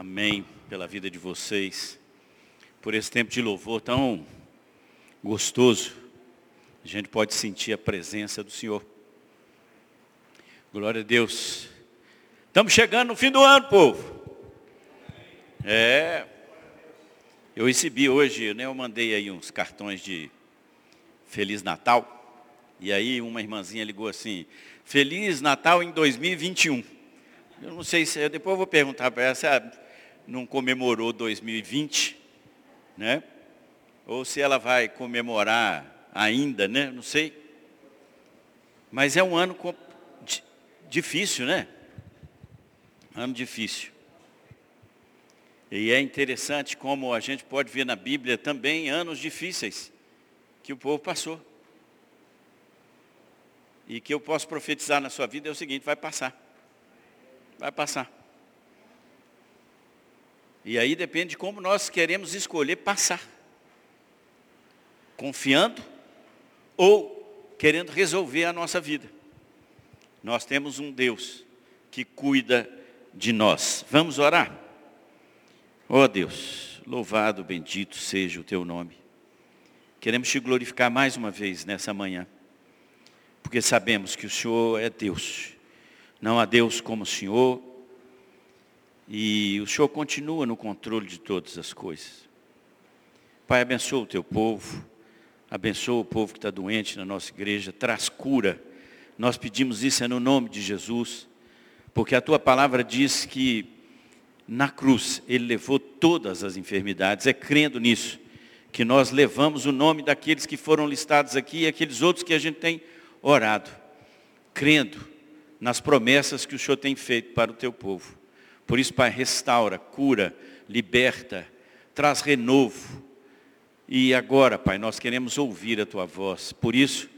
Amém. Pela vida de vocês. Por esse tempo de louvor tão gostoso. A gente pode sentir a presença do Senhor. Glória a Deus. Estamos chegando no fim do ano, povo. É. Eu recebi hoje, né, eu mandei aí uns cartões de Feliz Natal. E aí uma irmãzinha ligou assim, Feliz Natal em 2021. Eu não sei se, depois eu vou perguntar para ela não comemorou 2020, né? Ou se ela vai comemorar ainda, né? Não sei. Mas é um ano difícil, né? Ano difícil. E é interessante como a gente pode ver na Bíblia também anos difíceis que o povo passou. E que eu posso profetizar na sua vida é o seguinte, vai passar. Vai passar. E aí depende de como nós queremos escolher passar. Confiando ou querendo resolver a nossa vida. Nós temos um Deus que cuida de nós. Vamos orar? Ó oh Deus, louvado, bendito seja o teu nome. Queremos te glorificar mais uma vez nessa manhã. Porque sabemos que o Senhor é Deus não há Deus como o Senhor. E o Senhor continua no controle de todas as coisas. Pai, abençoa o teu povo. Abençoa o povo que está doente na nossa igreja. Traz cura. Nós pedimos isso é no nome de Jesus. Porque a tua palavra diz que na cruz ele levou todas as enfermidades. É crendo nisso que nós levamos o nome daqueles que foram listados aqui e aqueles outros que a gente tem orado. Crendo nas promessas que o Senhor tem feito para o teu povo. Por isso, Pai, restaura, cura, liberta, traz renovo. E agora, Pai, nós queremos ouvir a tua voz. Por isso,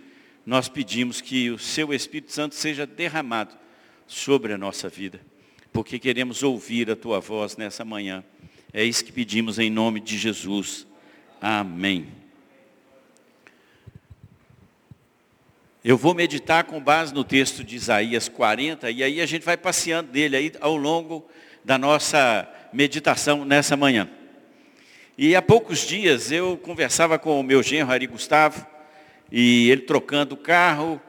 nós pedimos que o seu Espírito Santo seja derramado sobre a nossa vida, porque queremos ouvir a tua voz nessa manhã. É isso que pedimos em nome de Jesus. Amém. Eu vou meditar com base no texto de Isaías 40 e aí a gente vai passeando dele aí ao longo da nossa meditação nessa manhã. E há poucos dias eu conversava com o meu genro Ari Gustavo e ele trocando o carro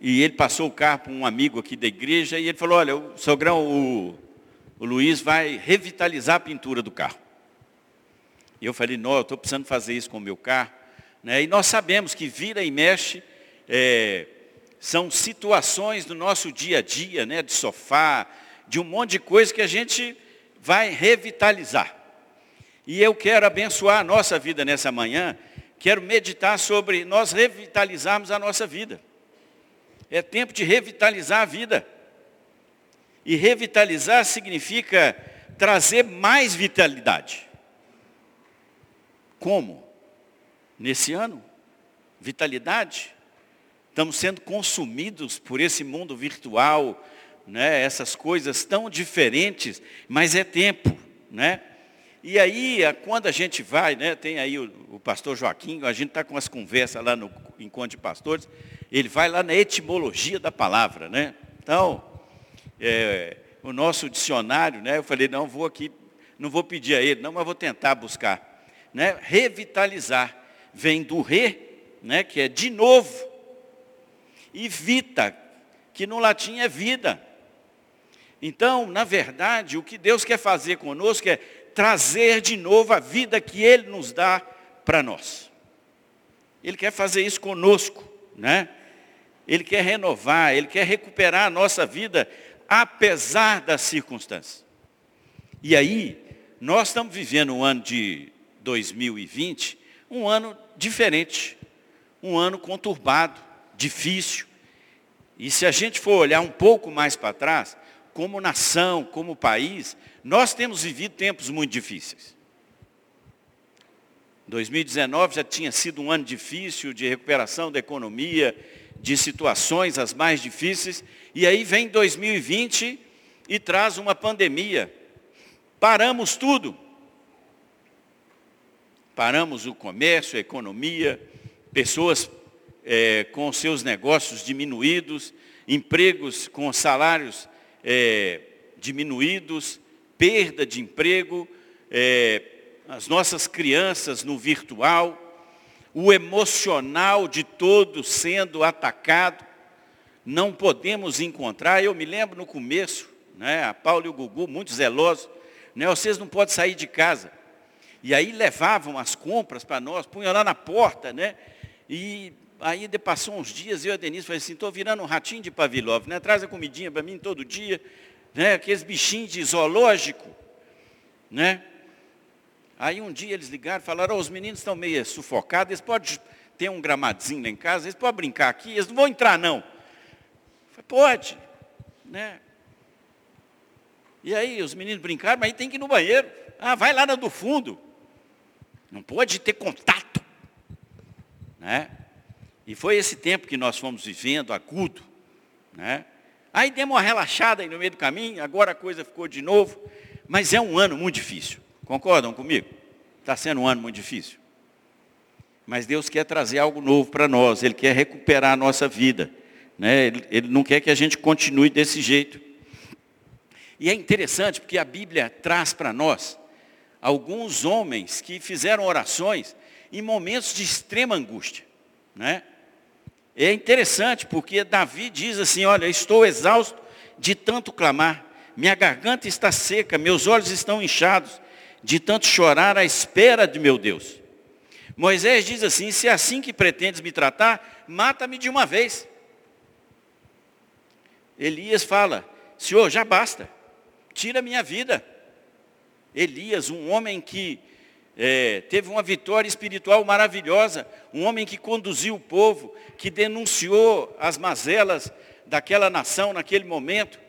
e ele passou o carro para um amigo aqui da igreja e ele falou, olha, o sogrão, o, o Luiz vai revitalizar a pintura do carro. E eu falei, não, eu estou precisando fazer isso com o meu carro. Né? E nós sabemos que vira e mexe é, são situações do nosso dia a dia, né, de sofá, de um monte de coisa que a gente vai revitalizar. E eu quero abençoar a nossa vida nessa manhã, quero meditar sobre nós revitalizarmos a nossa vida. É tempo de revitalizar a vida. E revitalizar significa trazer mais vitalidade. Como? Nesse ano? Vitalidade? Estamos sendo consumidos por esse mundo virtual, né? essas coisas tão diferentes, mas é tempo. Né? E aí, quando a gente vai, né, tem aí o, o pastor Joaquim, a gente está com as conversas lá no encontro de pastores, ele vai lá na etimologia da palavra. Né? Então, é, o nosso dicionário, né, eu falei, não vou aqui, não vou pedir a ele, não, mas vou tentar buscar. Né? Revitalizar, vem do re, né, que é de novo, e vita, que no latim é vida. Então, na verdade, o que Deus quer fazer conosco é trazer de novo a vida que Ele nos dá para nós. Ele quer fazer isso conosco, né? Ele quer renovar, Ele quer recuperar a nossa vida, apesar das circunstâncias. E aí, nós estamos vivendo um ano de 2020, um ano diferente, um ano conturbado, difícil. E se a gente for olhar um pouco mais para trás, como nação, como país, nós temos vivido tempos muito difíceis. 2019 já tinha sido um ano difícil de recuperação da economia, de situações as mais difíceis, e aí vem 2020 e traz uma pandemia. Paramos tudo. Paramos o comércio, a economia, pessoas é, com seus negócios diminuídos, empregos com salários é, diminuídos, perda de emprego, é, as nossas crianças no virtual, o emocional de todos sendo atacado, não podemos encontrar. Eu me lembro no começo, né, a Paulo e o Gugu, muito zelosos, né, vocês não podem sair de casa. E aí levavam as compras para nós, punham lá na porta, né? E aí passou uns dias, eu e a Denise falei assim, estou virando um ratinho de Pavilov, né? Traz a comidinha para mim todo dia, né? Aqueles bichinhos de zoológico, né? Aí um dia eles ligaram falaram, oh, os meninos estão meio sufocados, eles podem ter um gramadinho lá em casa, eles podem brincar aqui, eles não vão entrar não. falei, pode, né? E aí os meninos brincaram, mas aí tem que ir no banheiro. Ah, vai lá na do fundo. Não pode ter contato. Né? E foi esse tempo que nós fomos vivendo, agudo. Né? Aí demos uma relaxada aí no meio do caminho, agora a coisa ficou de novo. Mas é um ano muito difícil. Concordam comigo? Está sendo um ano muito difícil. Mas Deus quer trazer algo novo para nós. Ele quer recuperar a nossa vida. Né? Ele, ele não quer que a gente continue desse jeito. E é interessante porque a Bíblia traz para nós alguns homens que fizeram orações em momentos de extrema angústia. Né? É interessante porque Davi diz assim, olha, estou exausto de tanto clamar, minha garganta está seca, meus olhos estão inchados, de tanto chorar à espera de meu Deus. Moisés diz assim, se é assim que pretendes me tratar, mata-me de uma vez. Elias fala, Senhor, já basta, tira minha vida. Elias, um homem que é, teve uma vitória espiritual maravilhosa, um homem que conduziu o povo, que denunciou as mazelas daquela nação naquele momento,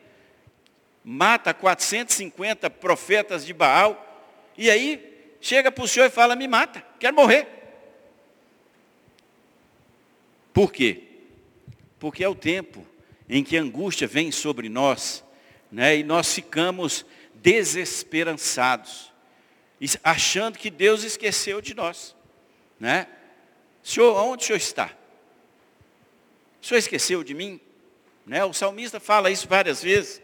mata 450 profetas de Baal, e aí chega para o Senhor e fala, me mata, quero morrer. Por quê? Porque é o tempo em que a angústia vem sobre nós, né, e nós ficamos desesperançados, achando que Deus esqueceu de nós. Né? Senhor, onde o Senhor está? O Senhor esqueceu de mim? Né? O salmista fala isso várias vezes.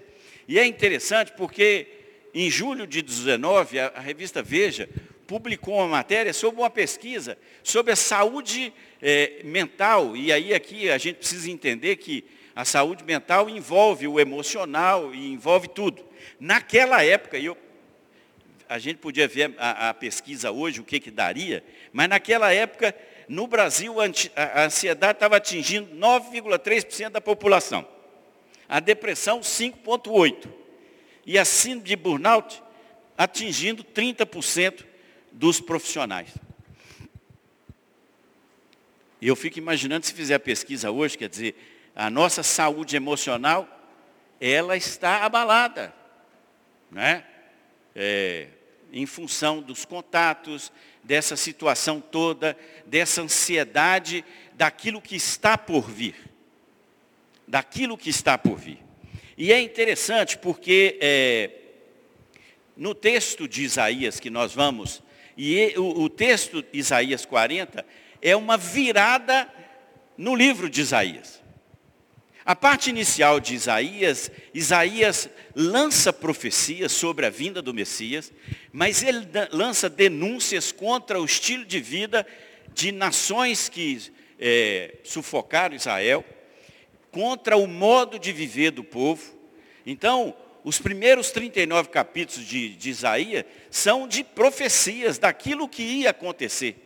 E é interessante porque em julho de 19, a, a revista Veja publicou uma matéria sobre uma pesquisa sobre a saúde é, mental. E aí aqui a gente precisa entender que a saúde mental envolve o emocional e envolve tudo. Naquela época, eu, a gente podia ver a, a pesquisa hoje, o que, que daria, mas naquela época, no Brasil, a ansiedade estava atingindo 9,3% da população. A depressão, 5,8%. E a síndrome de burnout atingindo 30% dos profissionais. E eu fico imaginando se fizer a pesquisa hoje, quer dizer, a nossa saúde emocional, ela está abalada né? É, em função dos contatos, dessa situação toda, dessa ansiedade daquilo que está por vir. Daquilo que está por vir. E é interessante porque é, no texto de Isaías que nós vamos, e o, o texto Isaías 40 é uma virada no livro de Isaías. A parte inicial de Isaías, Isaías lança profecias sobre a vinda do Messias, mas ele lança denúncias contra o estilo de vida de nações que é, sufocaram Israel, contra o modo de viver do povo. Então, os primeiros 39 capítulos de, de Isaías são de profecias daquilo que ia acontecer.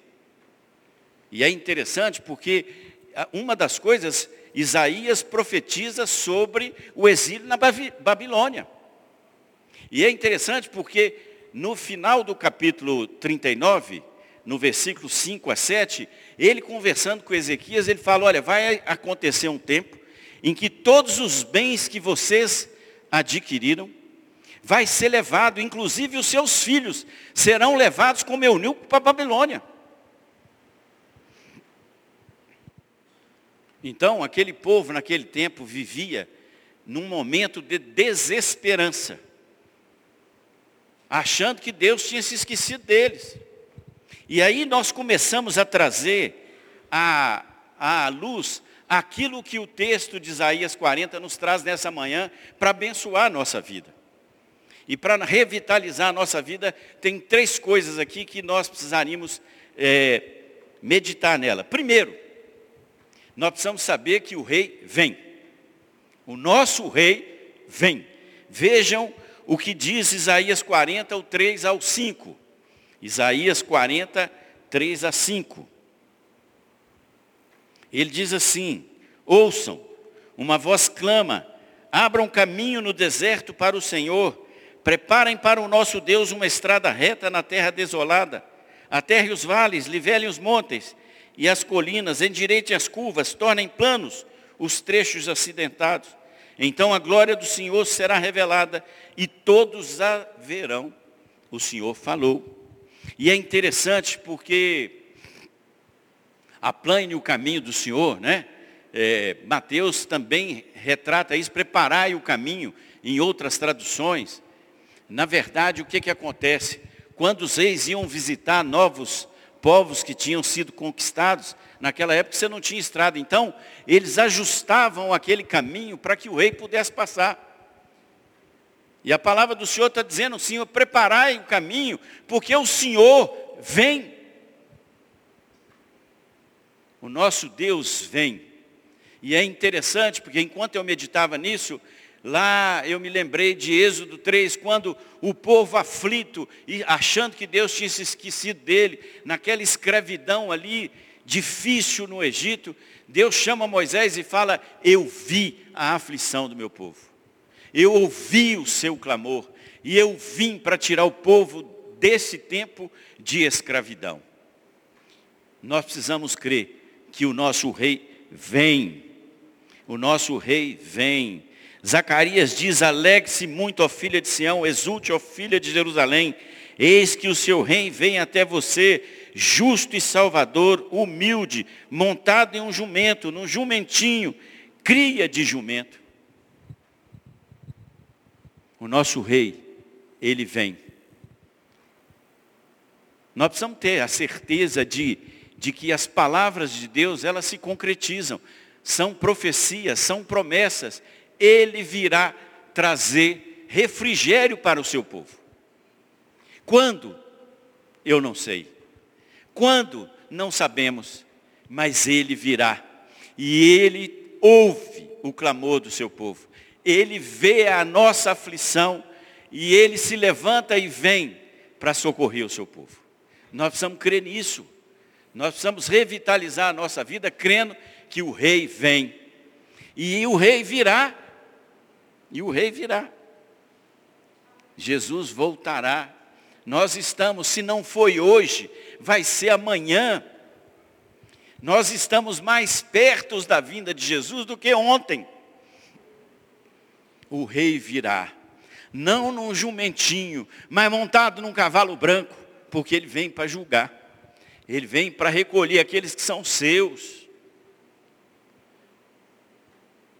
E é interessante porque uma das coisas Isaías profetiza sobre o exílio na Babilônia. E é interessante porque no final do capítulo 39, no versículo 5 a 7, ele conversando com Ezequias, ele fala, olha, vai acontecer um tempo em que todos os bens que vocês adquiriram, vai ser levado, inclusive os seus filhos serão levados como eunuco para a Babilônia. Então, aquele povo naquele tempo vivia num momento de desesperança, achando que Deus tinha se esquecido deles. E aí nós começamos a trazer à, à luz aquilo que o texto de Isaías 40 nos traz nessa manhã para abençoar a nossa vida. E para revitalizar a nossa vida, tem três coisas aqui que nós precisaríamos é, meditar nela. Primeiro, nós precisamos saber que o rei vem. O nosso rei vem. Vejam o que diz Isaías 40, o 3 ao 5. Isaías 40, 3 a 5. Ele diz assim: Ouçam, uma voz clama, abram caminho no deserto para o Senhor, preparem para o nosso Deus uma estrada reta na terra desolada. Aterre os vales, livelem os montes e as colinas, endireitem as curvas, tornem planos os trechos acidentados. Então a glória do Senhor será revelada e todos a verão. O Senhor falou. E é interessante porque aplane o caminho do Senhor, né? É, Mateus também retrata isso, preparai o caminho em outras traduções. Na verdade, o que, que acontece? Quando os reis iam visitar novos povos que tinham sido conquistados, naquela época você não tinha estrada, então eles ajustavam aquele caminho para que o rei pudesse passar. E a palavra do Senhor está dizendo, Senhor, preparai o caminho, porque o Senhor vem. O nosso Deus vem. E é interessante, porque enquanto eu meditava nisso, lá eu me lembrei de Êxodo 3, quando o povo aflito, e achando que Deus tinha se esquecido dele, naquela escravidão ali, difícil no Egito, Deus chama Moisés e fala, eu vi a aflição do meu povo. Eu ouvi o seu clamor e eu vim para tirar o povo desse tempo de escravidão. Nós precisamos crer que o nosso rei vem. O nosso rei vem. Zacarias diz: Alegre-se muito, ó filha de Sião, exulte, ó filha de Jerusalém. Eis que o seu rei vem até você, justo e salvador, humilde, montado em um jumento, num jumentinho, cria de jumento. O nosso rei, ele vem. Nós precisamos ter a certeza de, de que as palavras de Deus, elas se concretizam. São profecias, são promessas. Ele virá trazer refrigério para o seu povo. Quando? Eu não sei. Quando? Não sabemos. Mas ele virá. E ele ouve o clamor do seu povo ele vê a nossa aflição e ele se levanta e vem para socorrer o seu povo. Nós precisamos crer nisso. Nós precisamos revitalizar a nossa vida crendo que o rei vem. E o rei virá. E o rei virá. Jesus voltará. Nós estamos, se não foi hoje, vai ser amanhã. Nós estamos mais perto da vinda de Jesus do que ontem o rei virá. Não num jumentinho, mas montado num cavalo branco, porque ele vem para julgar. Ele vem para recolher aqueles que são seus.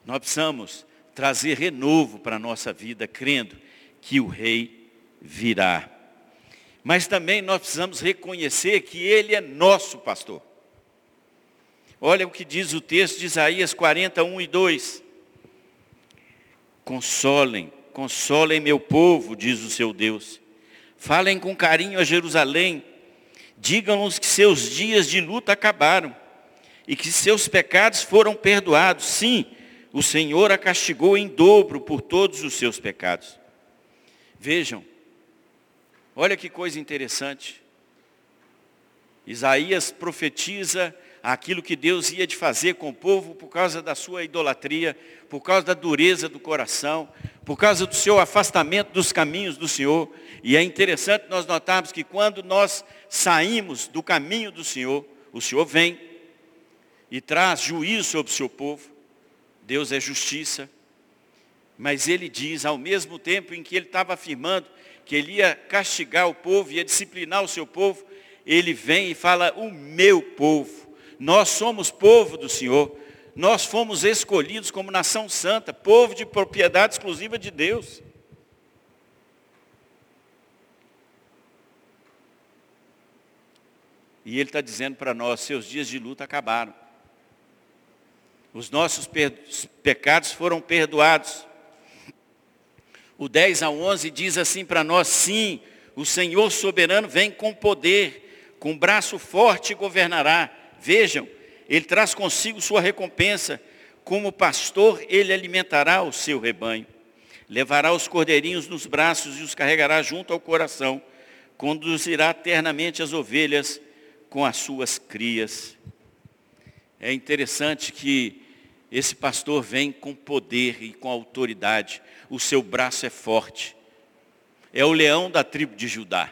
Nós precisamos trazer renovo para a nossa vida, crendo que o rei virá. Mas também nós precisamos reconhecer que ele é nosso pastor. Olha o que diz o texto de Isaías 41 e 2. Consolem, consolem meu povo, diz o seu Deus. Falem com carinho a Jerusalém. Digam-nos que seus dias de luta acabaram e que seus pecados foram perdoados. Sim, o Senhor a castigou em dobro por todos os seus pecados. Vejam, olha que coisa interessante. Isaías profetiza aquilo que Deus ia de fazer com o povo por causa da sua idolatria, por causa da dureza do coração, por causa do seu afastamento dos caminhos do Senhor. E é interessante nós notarmos que quando nós saímos do caminho do Senhor, o Senhor vem e traz juízo sobre o seu povo. Deus é justiça. Mas ele diz, ao mesmo tempo em que ele estava afirmando que ele ia castigar o povo, ia disciplinar o seu povo, ele vem e fala, o meu povo. Nós somos povo do Senhor. Nós fomos escolhidos como nação santa, povo de propriedade exclusiva de Deus. E Ele está dizendo para nós, seus dias de luta acabaram. Os nossos pecados foram perdoados. o 10 a 11 diz assim para nós, sim, o Senhor soberano vem com poder, com braço forte governará. Vejam, ele traz consigo sua recompensa. Como pastor, ele alimentará o seu rebanho. Levará os cordeirinhos nos braços e os carregará junto ao coração. Conduzirá eternamente as ovelhas com as suas crias. É interessante que esse pastor vem com poder e com autoridade. O seu braço é forte. É o leão da tribo de Judá.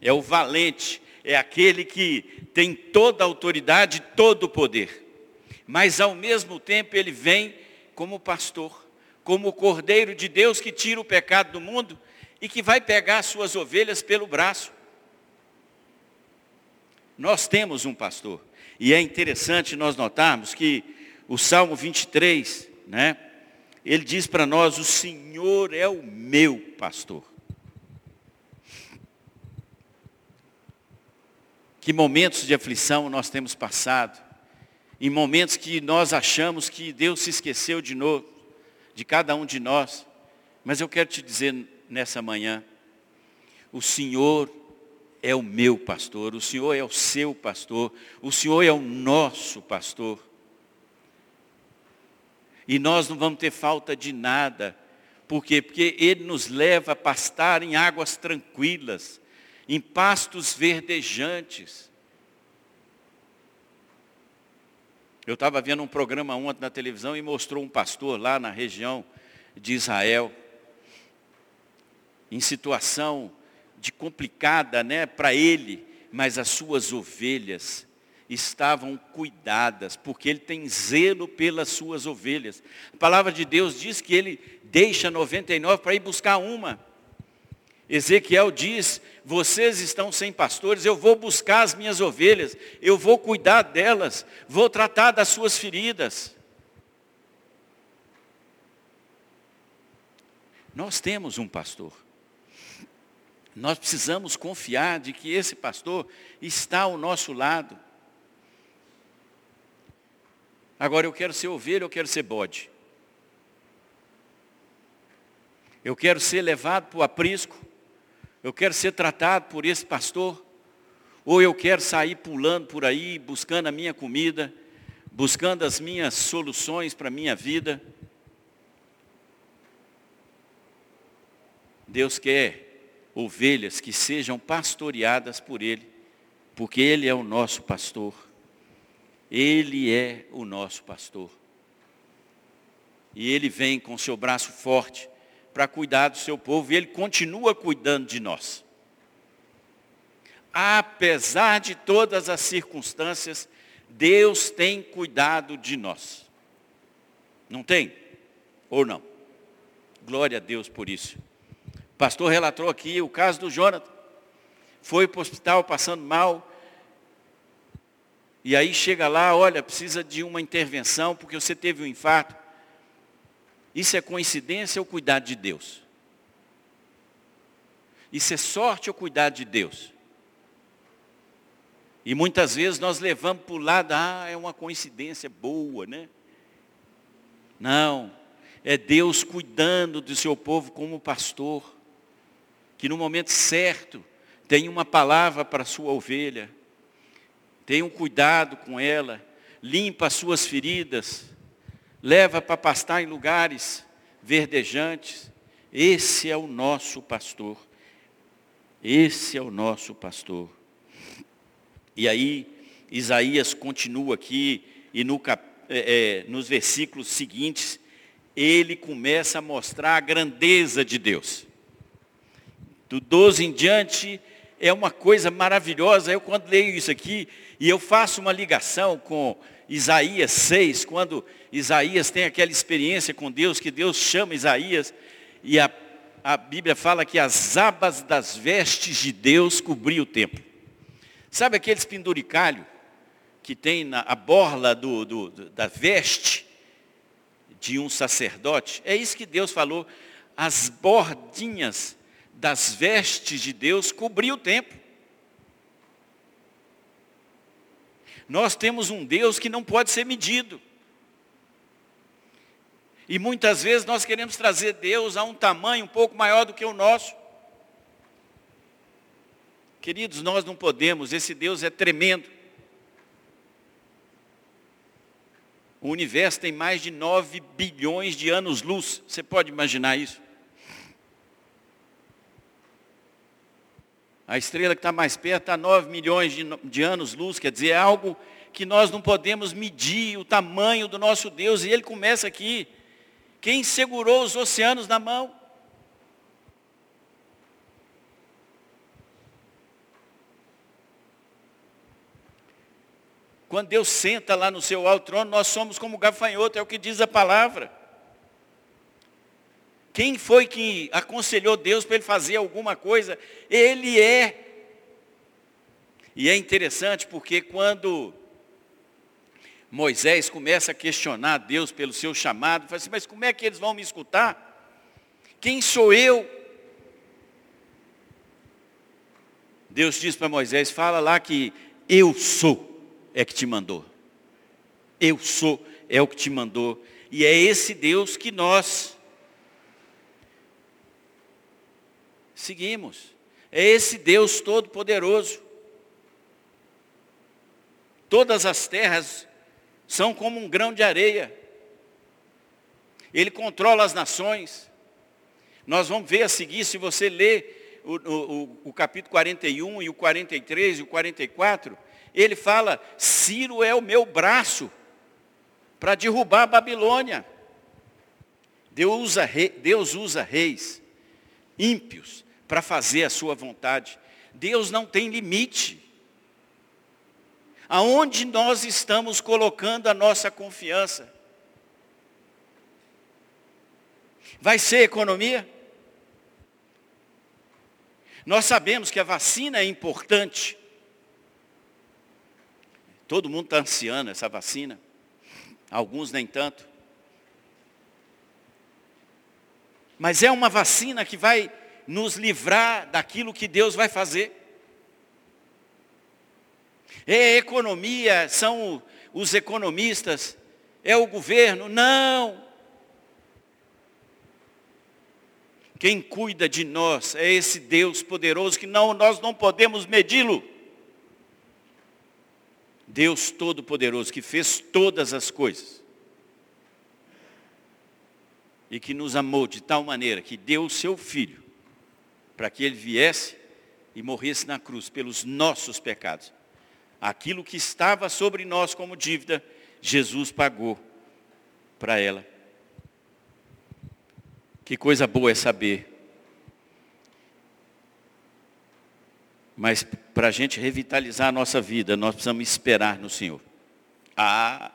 É o valente. É aquele que tem toda a autoridade, todo o poder. Mas ao mesmo tempo ele vem como pastor, como o cordeiro de Deus que tira o pecado do mundo e que vai pegar as suas ovelhas pelo braço. Nós temos um pastor. E é interessante nós notarmos que o Salmo 23, né? Ele diz para nós, o Senhor é o meu pastor. Que momentos de aflição nós temos passado. Em momentos que nós achamos que Deus se esqueceu de novo, de cada um de nós. Mas eu quero te dizer nessa manhã, o Senhor é o meu pastor, o Senhor é o seu pastor, o Senhor é o nosso pastor. E nós não vamos ter falta de nada. Por quê? Porque Ele nos leva a pastar em águas tranquilas, em pastos verdejantes. Eu estava vendo um programa ontem na televisão e mostrou um pastor lá na região de Israel, em situação de complicada né, para ele, mas as suas ovelhas estavam cuidadas, porque ele tem zelo pelas suas ovelhas. A palavra de Deus diz que ele deixa 99 para ir buscar uma. Ezequiel diz: Vocês estão sem pastores, eu vou buscar as minhas ovelhas, eu vou cuidar delas, vou tratar das suas feridas. Nós temos um pastor. Nós precisamos confiar de que esse pastor está ao nosso lado. Agora eu quero ser ovelha, eu quero ser bode. Eu quero ser levado para o aprisco. Eu quero ser tratado por esse pastor. Ou eu quero sair pulando por aí, buscando a minha comida, buscando as minhas soluções para a minha vida. Deus quer ovelhas que sejam pastoreadas por Ele, porque Ele é o nosso pastor. Ele é o nosso pastor. E Ele vem com seu braço forte para cuidar do seu povo, e Ele continua cuidando de nós. Apesar de todas as circunstâncias, Deus tem cuidado de nós. Não tem? Ou não? Glória a Deus por isso pastor relatou aqui o caso do Jonathan. Foi para o hospital passando mal. E aí chega lá, olha, precisa de uma intervenção porque você teve um infarto. Isso é coincidência ou cuidado de Deus? Isso é sorte ou cuidado de Deus? E muitas vezes nós levamos para o lado, ah, é uma coincidência boa, né? Não, é Deus cuidando do seu povo como pastor que no momento certo tem uma palavra para a sua ovelha, tenha um cuidado com ela, limpa as suas feridas, leva para pastar em lugares verdejantes. Esse é o nosso pastor. Esse é o nosso pastor. E aí, Isaías continua aqui, e no é, é, nos versículos seguintes, ele começa a mostrar a grandeza de Deus. Do 12 em diante é uma coisa maravilhosa. Eu quando leio isso aqui, e eu faço uma ligação com Isaías 6, quando Isaías tem aquela experiência com Deus, que Deus chama Isaías, e a, a Bíblia fala que as abas das vestes de Deus cobriam o templo. Sabe aqueles penduricalho que tem na a borla do, do, da veste de um sacerdote? É isso que Deus falou, as bordinhas das vestes de Deus cobria o templo. Nós temos um Deus que não pode ser medido. E muitas vezes nós queremos trazer Deus a um tamanho um pouco maior do que o nosso. Queridos, nós não podemos, esse Deus é tremendo. O universo tem mais de 9 bilhões de anos-luz. Você pode imaginar isso? A estrela que está mais perto está 9 milhões de, de anos-luz, quer dizer, é algo que nós não podemos medir o tamanho do nosso Deus. E ele começa aqui. Quem segurou os oceanos na mão? Quando Deus senta lá no seu alto trono, nós somos como gafanhoto, é o que diz a palavra. Quem foi que aconselhou Deus para ele fazer alguma coisa? Ele é. E é interessante porque quando Moisés começa a questionar Deus pelo seu chamado, fala assim, mas como é que eles vão me escutar? Quem sou eu? Deus diz para Moisés, fala lá que eu sou é que te mandou. Eu sou é o que te mandou. E é esse Deus que nós seguimos. É esse Deus todo-poderoso. Todas as terras são como um grão de areia. Ele controla as nações. Nós vamos ver a seguir, se você ler o, o, o capítulo 41 e o 43 e o 44, ele fala: Ciro é o meu braço para derrubar a Babilônia. Deus usa, Deus usa reis ímpios para fazer a sua vontade. Deus não tem limite. Aonde nós estamos colocando a nossa confiança? Vai ser economia? Nós sabemos que a vacina é importante, Todo mundo está ansiando essa vacina. Alguns nem tanto. Mas é uma vacina que vai nos livrar daquilo que Deus vai fazer. É economia, são os economistas, é o governo. Não. Quem cuida de nós é esse Deus poderoso que não, nós não podemos medi-lo. Deus Todo-Poderoso, que fez todas as coisas. E que nos amou de tal maneira que deu o seu Filho, para que ele viesse e morresse na cruz pelos nossos pecados. Aquilo que estava sobre nós como dívida, Jesus pagou para ela. Que coisa boa é saber Mas para a gente revitalizar a nossa vida, nós precisamos esperar no Senhor. Ah,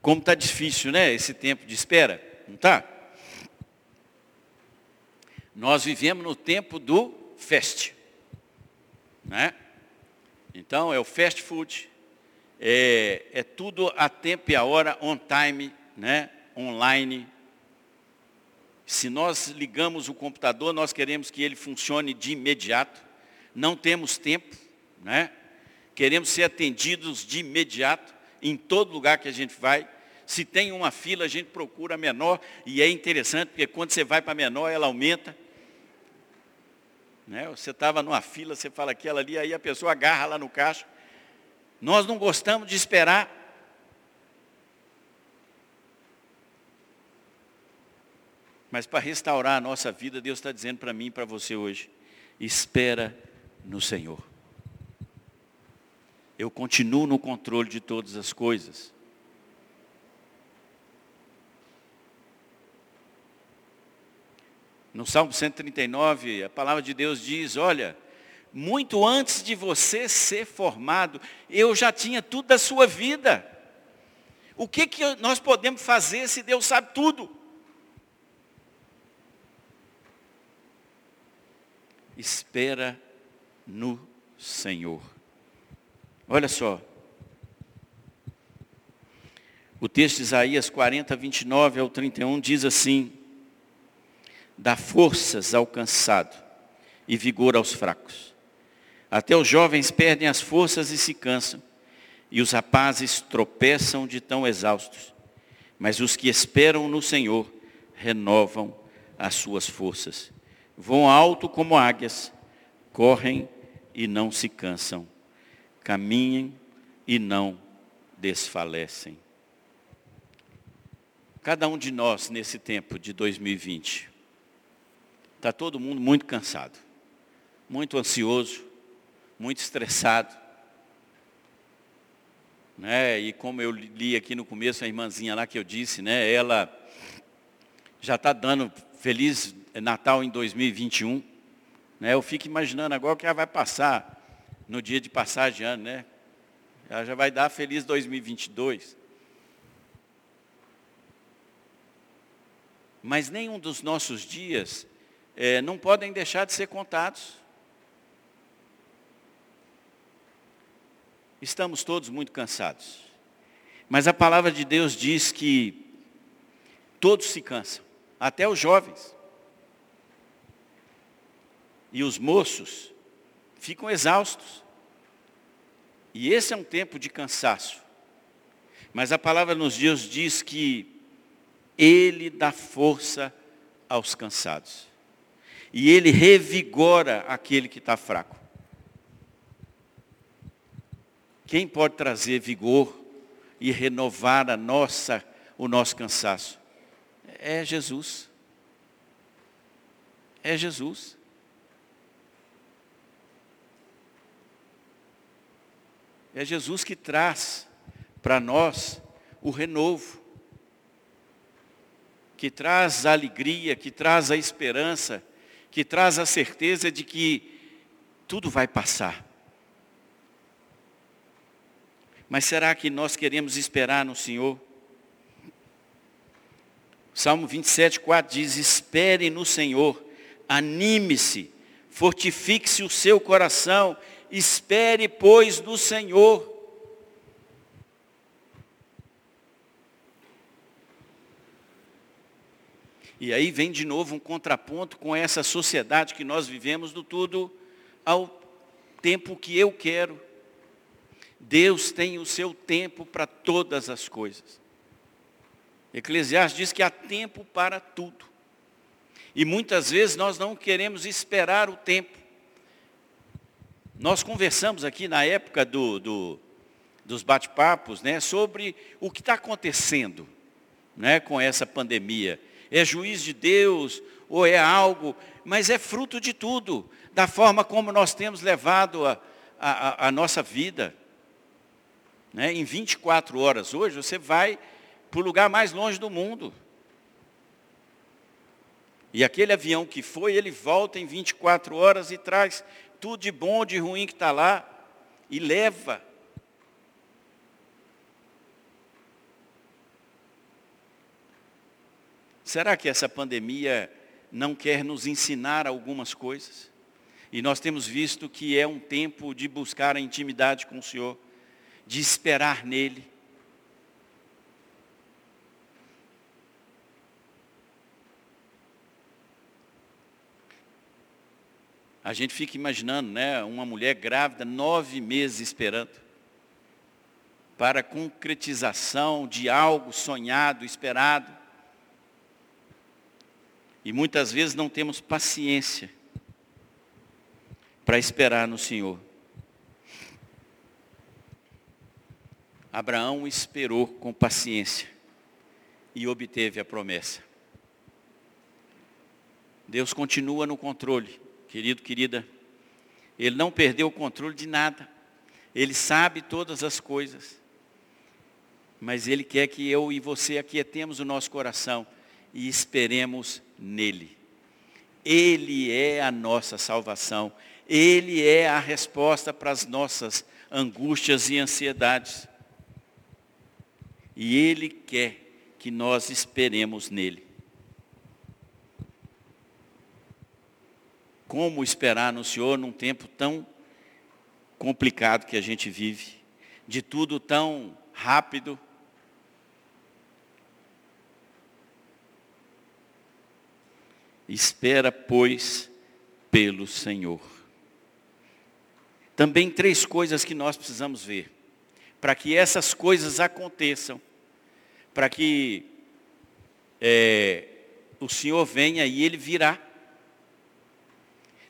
como está difícil, né? Esse tempo de espera, não está? Nós vivemos no tempo do fast, né? Então é o fast food, é, é tudo a tempo e a hora, on time, né? Online. Se nós ligamos o computador, nós queremos que ele funcione de imediato não temos tempo, né? queremos ser atendidos de imediato em todo lugar que a gente vai. Se tem uma fila, a gente procura a menor, e é interessante, porque quando você vai para a menor, ela aumenta. Né? Você estava numa fila, você fala aquela ali, aí a pessoa agarra lá no caixa. Nós não gostamos de esperar. Mas para restaurar a nossa vida, Deus está dizendo para mim e para você hoje, espera no Senhor. Eu continuo no controle de todas as coisas. No Salmo 139, a palavra de Deus diz, olha, muito antes de você ser formado, eu já tinha tudo da sua vida. O que, que nós podemos fazer se Deus sabe tudo? Espera no Senhor. Olha só. O texto de Isaías 40, 29 ao 31 diz assim: Dá forças ao cansado e vigor aos fracos. Até os jovens perdem as forças e se cansam, e os rapazes tropeçam de tão exaustos. Mas os que esperam no Senhor renovam as suas forças. Vão alto como águias, correm e não se cansam, caminhem e não desfalecem. Cada um de nós nesse tempo de 2020, está todo mundo muito cansado, muito ansioso, muito estressado. Né? E como eu li aqui no começo, a irmãzinha lá que eu disse, né? ela já está dando Feliz Natal em 2021. Né? Eu fico imaginando agora que ela vai passar no dia de passagem de ano, né? Ela já vai dar Feliz 2022. Mas nenhum dos nossos dias é, não podem deixar de ser contados. Estamos todos muito cansados. Mas a palavra de Deus diz que todos se cansam, até os jovens. E os moços ficam exaustos. E esse é um tempo de cansaço. Mas a palavra nos dias diz que Ele dá força aos cansados. E Ele revigora aquele que está fraco. Quem pode trazer vigor e renovar a nossa, o nosso cansaço? É Jesus. É Jesus. É Jesus que traz para nós o renovo, que traz a alegria, que traz a esperança, que traz a certeza de que tudo vai passar. Mas será que nós queremos esperar no Senhor? Salmo 27, 4 diz: Espere no Senhor, anime-se, fortifique-se o seu coração espere, pois, no Senhor. E aí vem de novo um contraponto com essa sociedade que nós vivemos do tudo ao tempo que eu quero. Deus tem o seu tempo para todas as coisas. Eclesiastes diz que há tempo para tudo. E muitas vezes nós não queremos esperar o tempo. Nós conversamos aqui na época do, do dos bate-papos né, sobre o que está acontecendo né, com essa pandemia. É juiz de Deus ou é algo, mas é fruto de tudo, da forma como nós temos levado a, a, a nossa vida. Né? Em 24 horas hoje, você vai para o lugar mais longe do mundo. E aquele avião que foi, ele volta em 24 horas e traz tudo de bom, de ruim que está lá, e leva. Será que essa pandemia não quer nos ensinar algumas coisas? E nós temos visto que é um tempo de buscar a intimidade com o Senhor, de esperar nele. A gente fica imaginando, né, uma mulher grávida, nove meses esperando para concretização de algo sonhado, esperado. E muitas vezes não temos paciência para esperar no Senhor. Abraão esperou com paciência e obteve a promessa. Deus continua no controle querido, querida, ele não perdeu o controle de nada. Ele sabe todas as coisas. Mas ele quer que eu e você aquietemos o nosso coração e esperemos nele. Ele é a nossa salvação. Ele é a resposta para as nossas angústias e ansiedades. E ele quer que nós esperemos nele. Como esperar no Senhor num tempo tão complicado que a gente vive, de tudo tão rápido. Espera, pois, pelo Senhor. Também três coisas que nós precisamos ver. Para que essas coisas aconteçam, para que é, o Senhor venha e Ele virá.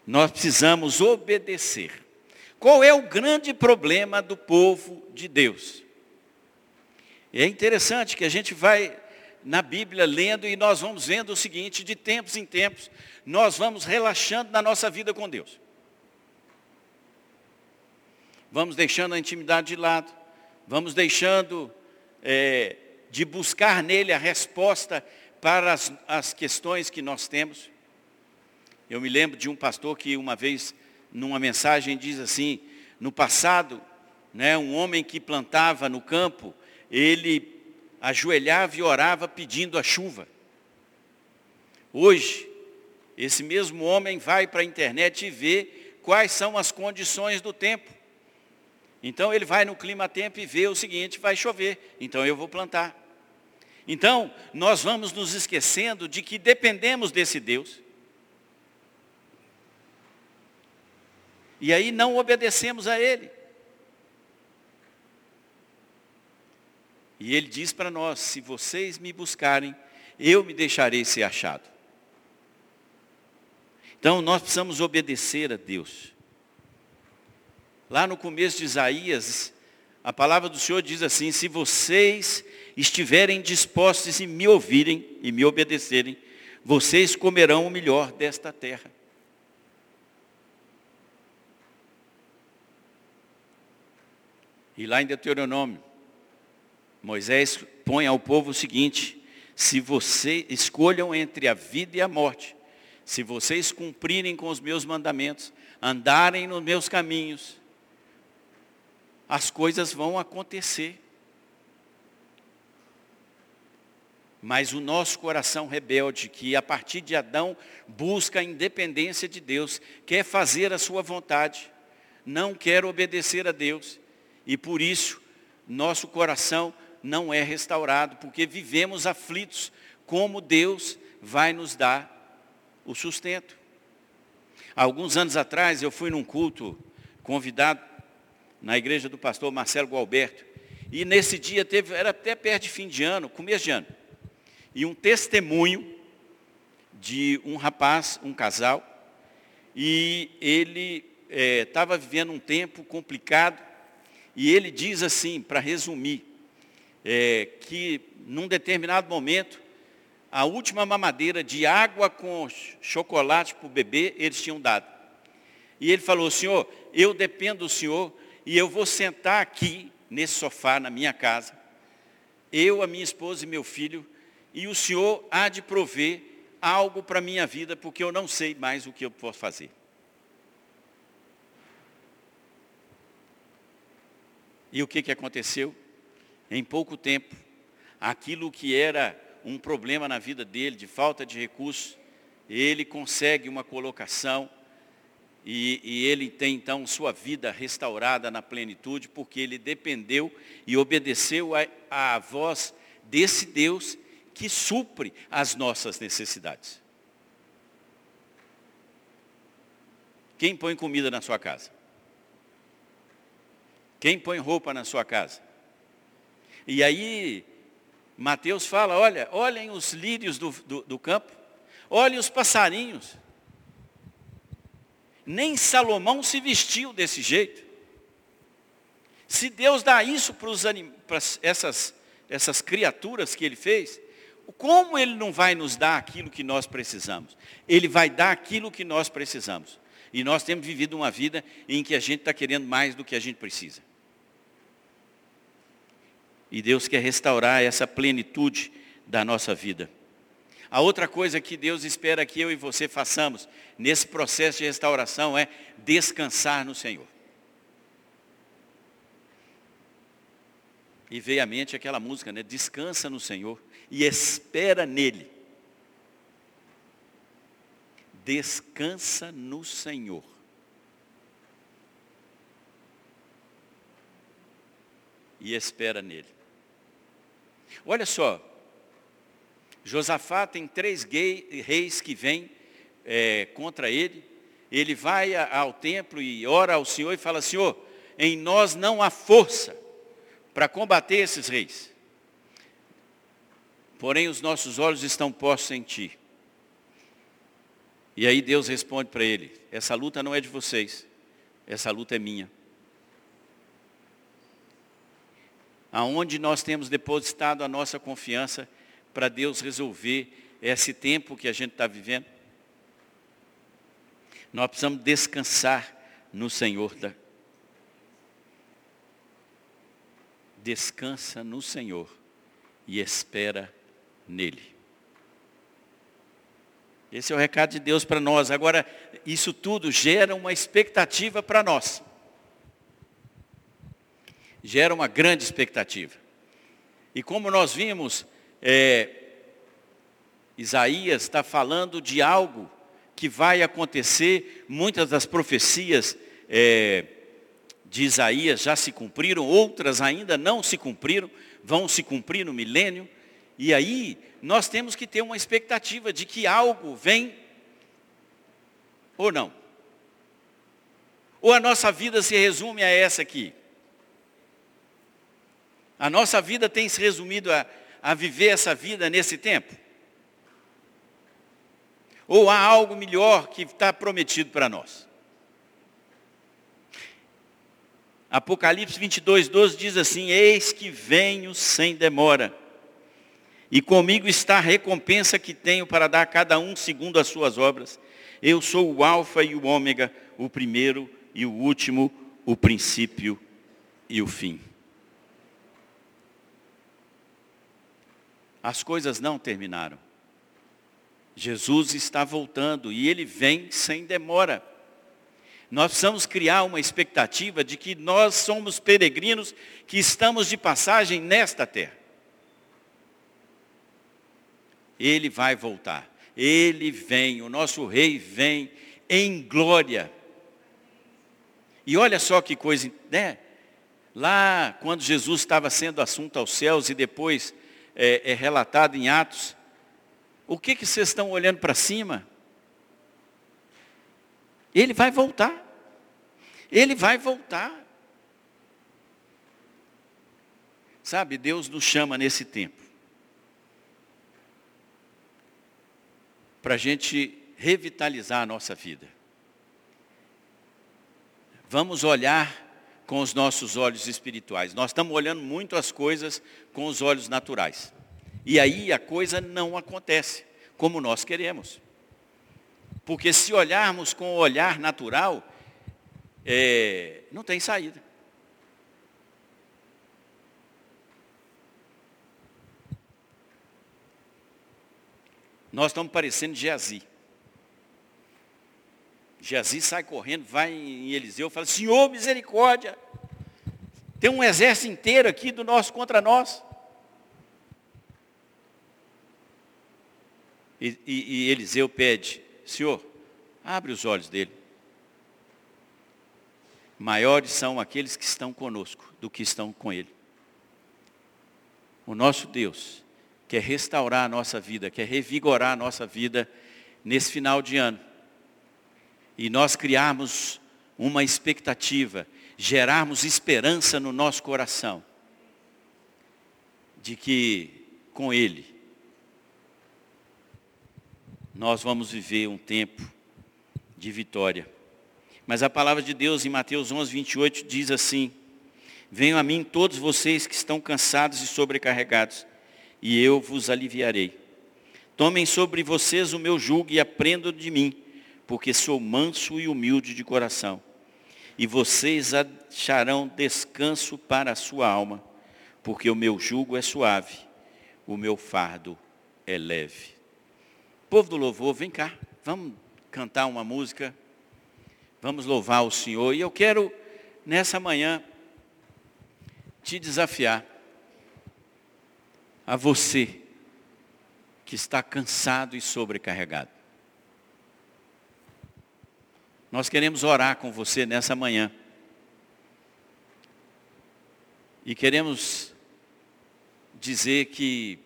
Nós precisamos obedecer. Qual é o grande problema do povo de Deus? É interessante que a gente vai na Bíblia lendo e nós vamos vendo o seguinte, de tempos em tempos, nós vamos relaxando na nossa vida com Deus. Vamos deixando a intimidade de lado, vamos deixando é, de buscar nele a resposta para as, as questões que nós temos. Eu me lembro de um pastor que uma vez, numa mensagem, diz assim, no passado, né, um homem que plantava no campo, ele ajoelhava e orava pedindo a chuva. Hoje, esse mesmo homem vai para a internet e vê quais são as condições do tempo. Então ele vai no clima-tempo e vê o seguinte, vai chover, então eu vou plantar. Então, nós vamos nos esquecendo de que dependemos desse Deus. E aí não obedecemos a Ele. E ele diz para nós: se vocês me buscarem, eu me deixarei ser achado. Então nós precisamos obedecer a Deus. Lá no começo de Isaías, a palavra do Senhor diz assim: se vocês estiverem dispostos e me ouvirem e me obedecerem, vocês comerão o melhor desta terra. E lá em Deuteronômio, Moisés põe ao povo o seguinte, se você escolham entre a vida e a morte, se vocês cumprirem com os meus mandamentos, andarem nos meus caminhos, as coisas vão acontecer. Mas o nosso coração rebelde, que a partir de Adão busca a independência de Deus, quer fazer a sua vontade, não quer obedecer a Deus, e por isso nosso coração não é restaurado, porque vivemos aflitos, como Deus vai nos dar o sustento. Alguns anos atrás eu fui num culto convidado na igreja do pastor Marcelo Gualberto, e nesse dia teve, era até perto de fim de ano, começo de ano, e um testemunho de um rapaz, um casal, e ele estava é, vivendo um tempo complicado, e ele diz assim, para resumir, é, que num determinado momento, a última mamadeira de água com chocolate para o bebê, eles tinham dado. E ele falou, Senhor, eu dependo do Senhor e eu vou sentar aqui, nesse sofá, na minha casa, eu, a minha esposa e meu filho, e o Senhor há de prover algo para a minha vida, porque eu não sei mais o que eu posso fazer. E o que, que aconteceu? Em pouco tempo, aquilo que era um problema na vida dele, de falta de recursos, ele consegue uma colocação e, e, ele tem então sua vida restaurada na plenitude, porque ele dependeu e obedeceu à voz desse Deus que supre as nossas necessidades. Quem põe comida na sua casa? Quem põe roupa na sua casa? E aí, Mateus fala, olha, olhem os lírios do, do, do campo, olhem os passarinhos. Nem Salomão se vestiu desse jeito. Se Deus dá isso para, os para essas, essas criaturas que Ele fez, como Ele não vai nos dar aquilo que nós precisamos? Ele vai dar aquilo que nós precisamos. E nós temos vivido uma vida em que a gente está querendo mais do que a gente precisa. E Deus quer restaurar essa plenitude da nossa vida. A outra coisa que Deus espera que eu e você façamos nesse processo de restauração é descansar no Senhor. E veio à mente aquela música, né? Descansa no Senhor e espera nele. Descansa no Senhor. E espera nele. Olha só, Josafá tem três reis que vêm é, contra ele. Ele vai ao templo e ora ao Senhor e fala, Senhor, em nós não há força para combater esses reis. porém os nossos olhos estão postos em ti. E aí Deus responde para ele: essa luta não é de vocês, essa luta é minha. Aonde nós temos depositado a nossa confiança para Deus resolver esse tempo que a gente está vivendo? Nós precisamos descansar no Senhor. Da... Descansa no Senhor e espera nele. Esse é o recado de Deus para nós. Agora, isso tudo gera uma expectativa para nós. Gera uma grande expectativa. E como nós vimos, é, Isaías está falando de algo que vai acontecer, muitas das profecias é, de Isaías já se cumpriram, outras ainda não se cumpriram, vão se cumprir no milênio. E aí nós temos que ter uma expectativa de que algo vem ou não. Ou a nossa vida se resume a essa aqui. A nossa vida tem se resumido a, a viver essa vida nesse tempo? Ou há algo melhor que está prometido para nós? Apocalipse 22, 12 diz assim: Eis que venho sem demora e comigo está a recompensa que tenho para dar a cada um segundo as suas obras. Eu sou o Alfa e o Ômega, o primeiro e o último, o princípio e o fim. As coisas não terminaram. Jesus está voltando e ele vem sem demora. Nós precisamos criar uma expectativa de que nós somos peregrinos que estamos de passagem nesta terra. Ele vai voltar. Ele vem, o nosso rei vem em glória. E olha só que coisa, né? Lá, quando Jesus estava sendo assunto aos céus e depois é, é relatado em Atos, o que, que vocês estão olhando para cima? Ele vai voltar. Ele vai voltar. Sabe, Deus nos chama nesse tempo para a gente revitalizar a nossa vida. Vamos olhar com os nossos olhos espirituais. Nós estamos olhando muito as coisas com os olhos naturais. E aí a coisa não acontece como nós queremos. Porque se olharmos com o olhar natural, é, não tem saída. Nós estamos parecendo Geazi. Geazi sai correndo, vai em Eliseu, fala, Senhor, misericórdia, tem um exército inteiro aqui do nosso contra nós. E, e, e Eliseu pede, Senhor, abre os olhos dele. Maiores são aqueles que estão conosco do que estão com ele. O nosso Deus quer restaurar a nossa vida, quer revigorar a nossa vida nesse final de ano. E nós criarmos uma expectativa, gerarmos esperança no nosso coração, de que com Ele nós vamos viver um tempo de vitória. Mas a palavra de Deus em Mateus 11, 28 diz assim: Venham a mim todos vocês que estão cansados e sobrecarregados, e eu vos aliviarei. Tomem sobre vocês o meu jugo e aprendam de mim, porque sou manso e humilde de coração. E vocês acharão descanso para a sua alma, porque o meu jugo é suave, o meu fardo é leve. Povo do louvor, vem cá, vamos cantar uma música, vamos louvar o Senhor. E eu quero, nessa manhã, te desafiar a você que está cansado e sobrecarregado. Nós queremos orar com você nessa manhã. E queremos dizer que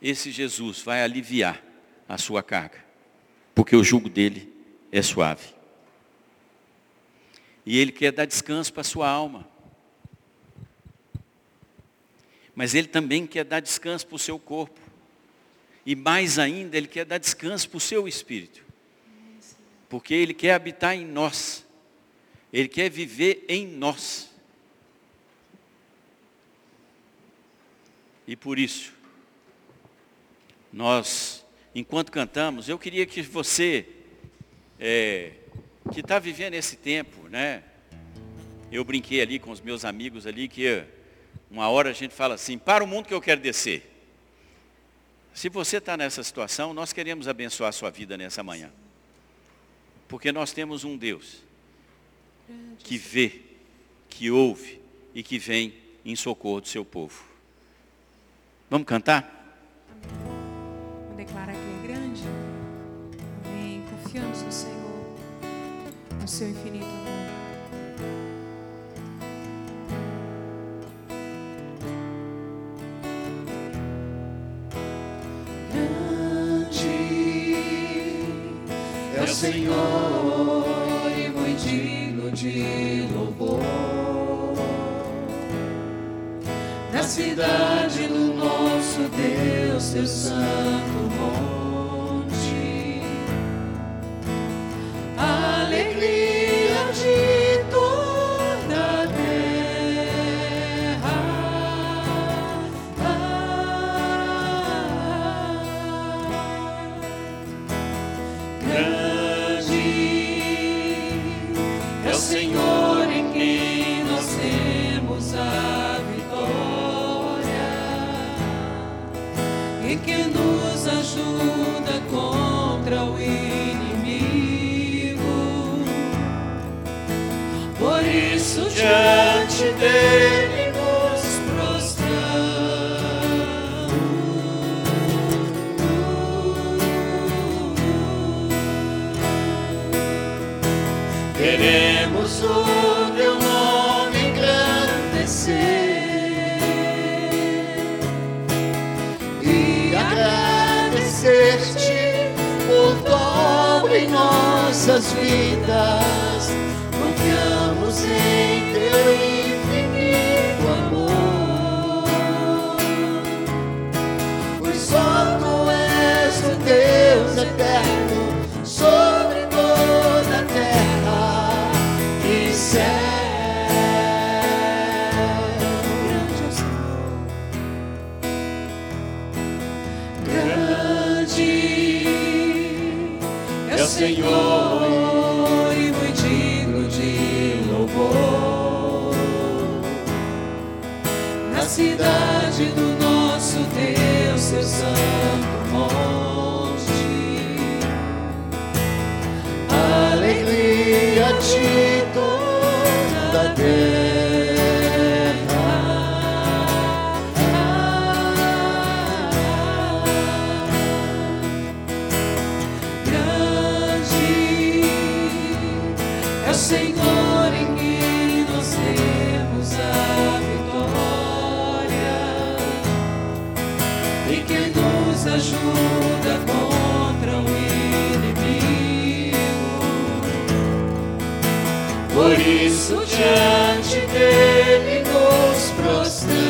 esse Jesus vai aliviar a sua carga, porque o jugo dele é suave. E ele quer dar descanso para a sua alma. Mas Ele também quer dar descanso para o seu corpo. E mais ainda, Ele quer dar descanso para o seu espírito. Porque Ele quer habitar em nós. Ele quer viver em nós. E por isso, nós, enquanto cantamos, eu queria que você, é, que está vivendo esse tempo, né? Eu brinquei ali com os meus amigos ali que uma hora a gente fala assim, para o mundo que eu quero descer. Se você está nessa situação, nós queremos abençoar a sua vida nessa manhã. Porque nós temos um Deus que vê, que ouve e que vem em socorro do seu povo. Vamos cantar? Vou declarar que Ele é grande. Amém. Confiamos no Senhor, no seu infinito amor. Grande é o Senhor de louvor. Na cidade do nosso Deus, seu santo monte. Alegria Queremos o teu nome engrandecer e agradecer-te por dobro em nossas vidas. Confiamos em teu Por isso diante dele nos prostramos.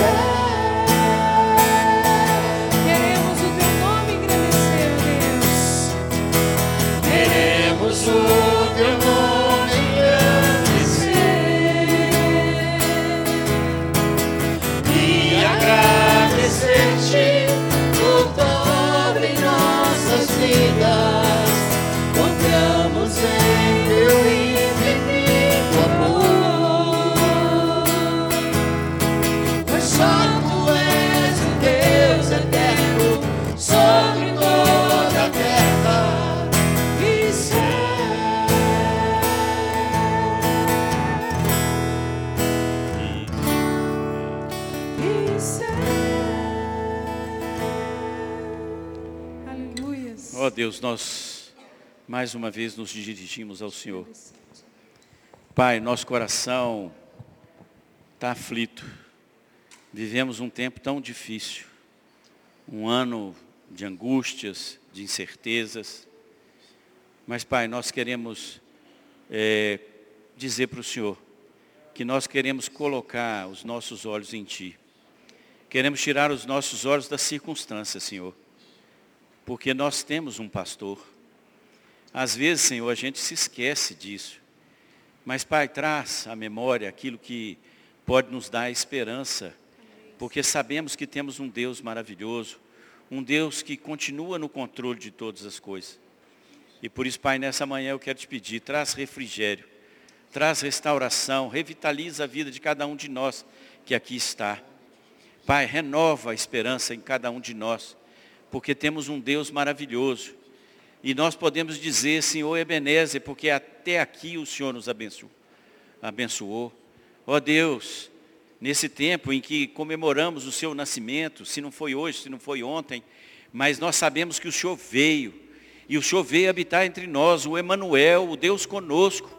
E Deus, nós mais uma vez nos dirigimos ao Senhor. Pai, nosso coração está aflito. Vivemos um tempo tão difícil. Um ano de angústias, de incertezas. Mas, Pai, nós queremos é, dizer para o Senhor que nós queremos colocar os nossos olhos em Ti. Queremos tirar os nossos olhos das circunstâncias, Senhor. Porque nós temos um pastor. Às vezes, Senhor, a gente se esquece disso. Mas, Pai, traz à memória aquilo que pode nos dar esperança, porque sabemos que temos um Deus maravilhoso, um Deus que continua no controle de todas as coisas. E por isso, Pai, nessa manhã eu quero te pedir, traz refrigério, traz restauração, revitaliza a vida de cada um de nós que aqui está. Pai, renova a esperança em cada um de nós, porque temos um Deus maravilhoso, e nós podemos dizer, Senhor Ebenezer, porque até aqui o Senhor nos abençoou. abençoou. Ó Deus, nesse tempo em que comemoramos o seu nascimento, se não foi hoje, se não foi ontem, mas nós sabemos que o Senhor veio, e o Senhor veio habitar entre nós, o Emanuel, o Deus conosco.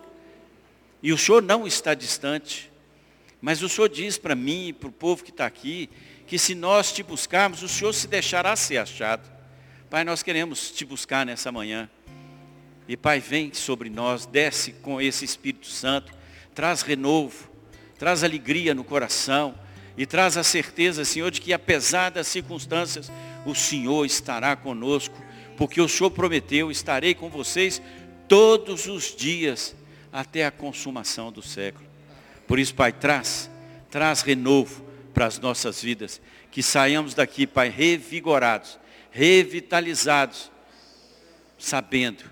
E o Senhor não está distante. Mas o Senhor diz para mim e para o povo que está aqui, que se nós te buscarmos, o Senhor se deixará ser achado. Pai, nós queremos te buscar nessa manhã. E Pai, vem sobre nós, desce com esse Espírito Santo, traz renovo, traz alegria no coração e traz a certeza, Senhor, de que apesar das circunstâncias, o Senhor estará conosco, porque o Senhor prometeu, estarei com vocês todos os dias até a consumação do século. Por isso, Pai, traz, traz renovo para as nossas vidas, que saiamos daqui, Pai, revigorados, revitalizados, sabendo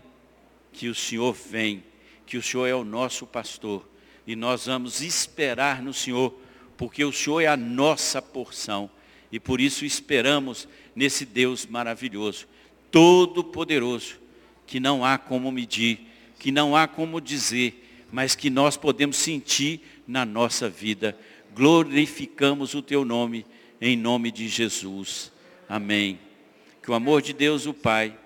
que o Senhor vem, que o Senhor é o nosso pastor, e nós vamos esperar no Senhor, porque o Senhor é a nossa porção, e por isso esperamos nesse Deus maravilhoso, todo-poderoso, que não há como medir, que não há como dizer, mas que nós podemos sentir na nossa vida. Glorificamos o teu nome, em nome de Jesus. Amém. Que o amor de Deus, o Pai,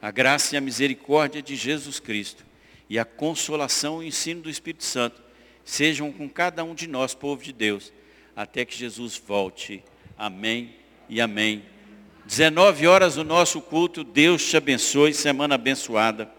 a graça e a misericórdia de Jesus Cristo e a consolação e o ensino do Espírito Santo sejam com cada um de nós, povo de Deus, até que Jesus volte. Amém e amém. 19 horas o nosso culto. Deus te abençoe. Semana abençoada.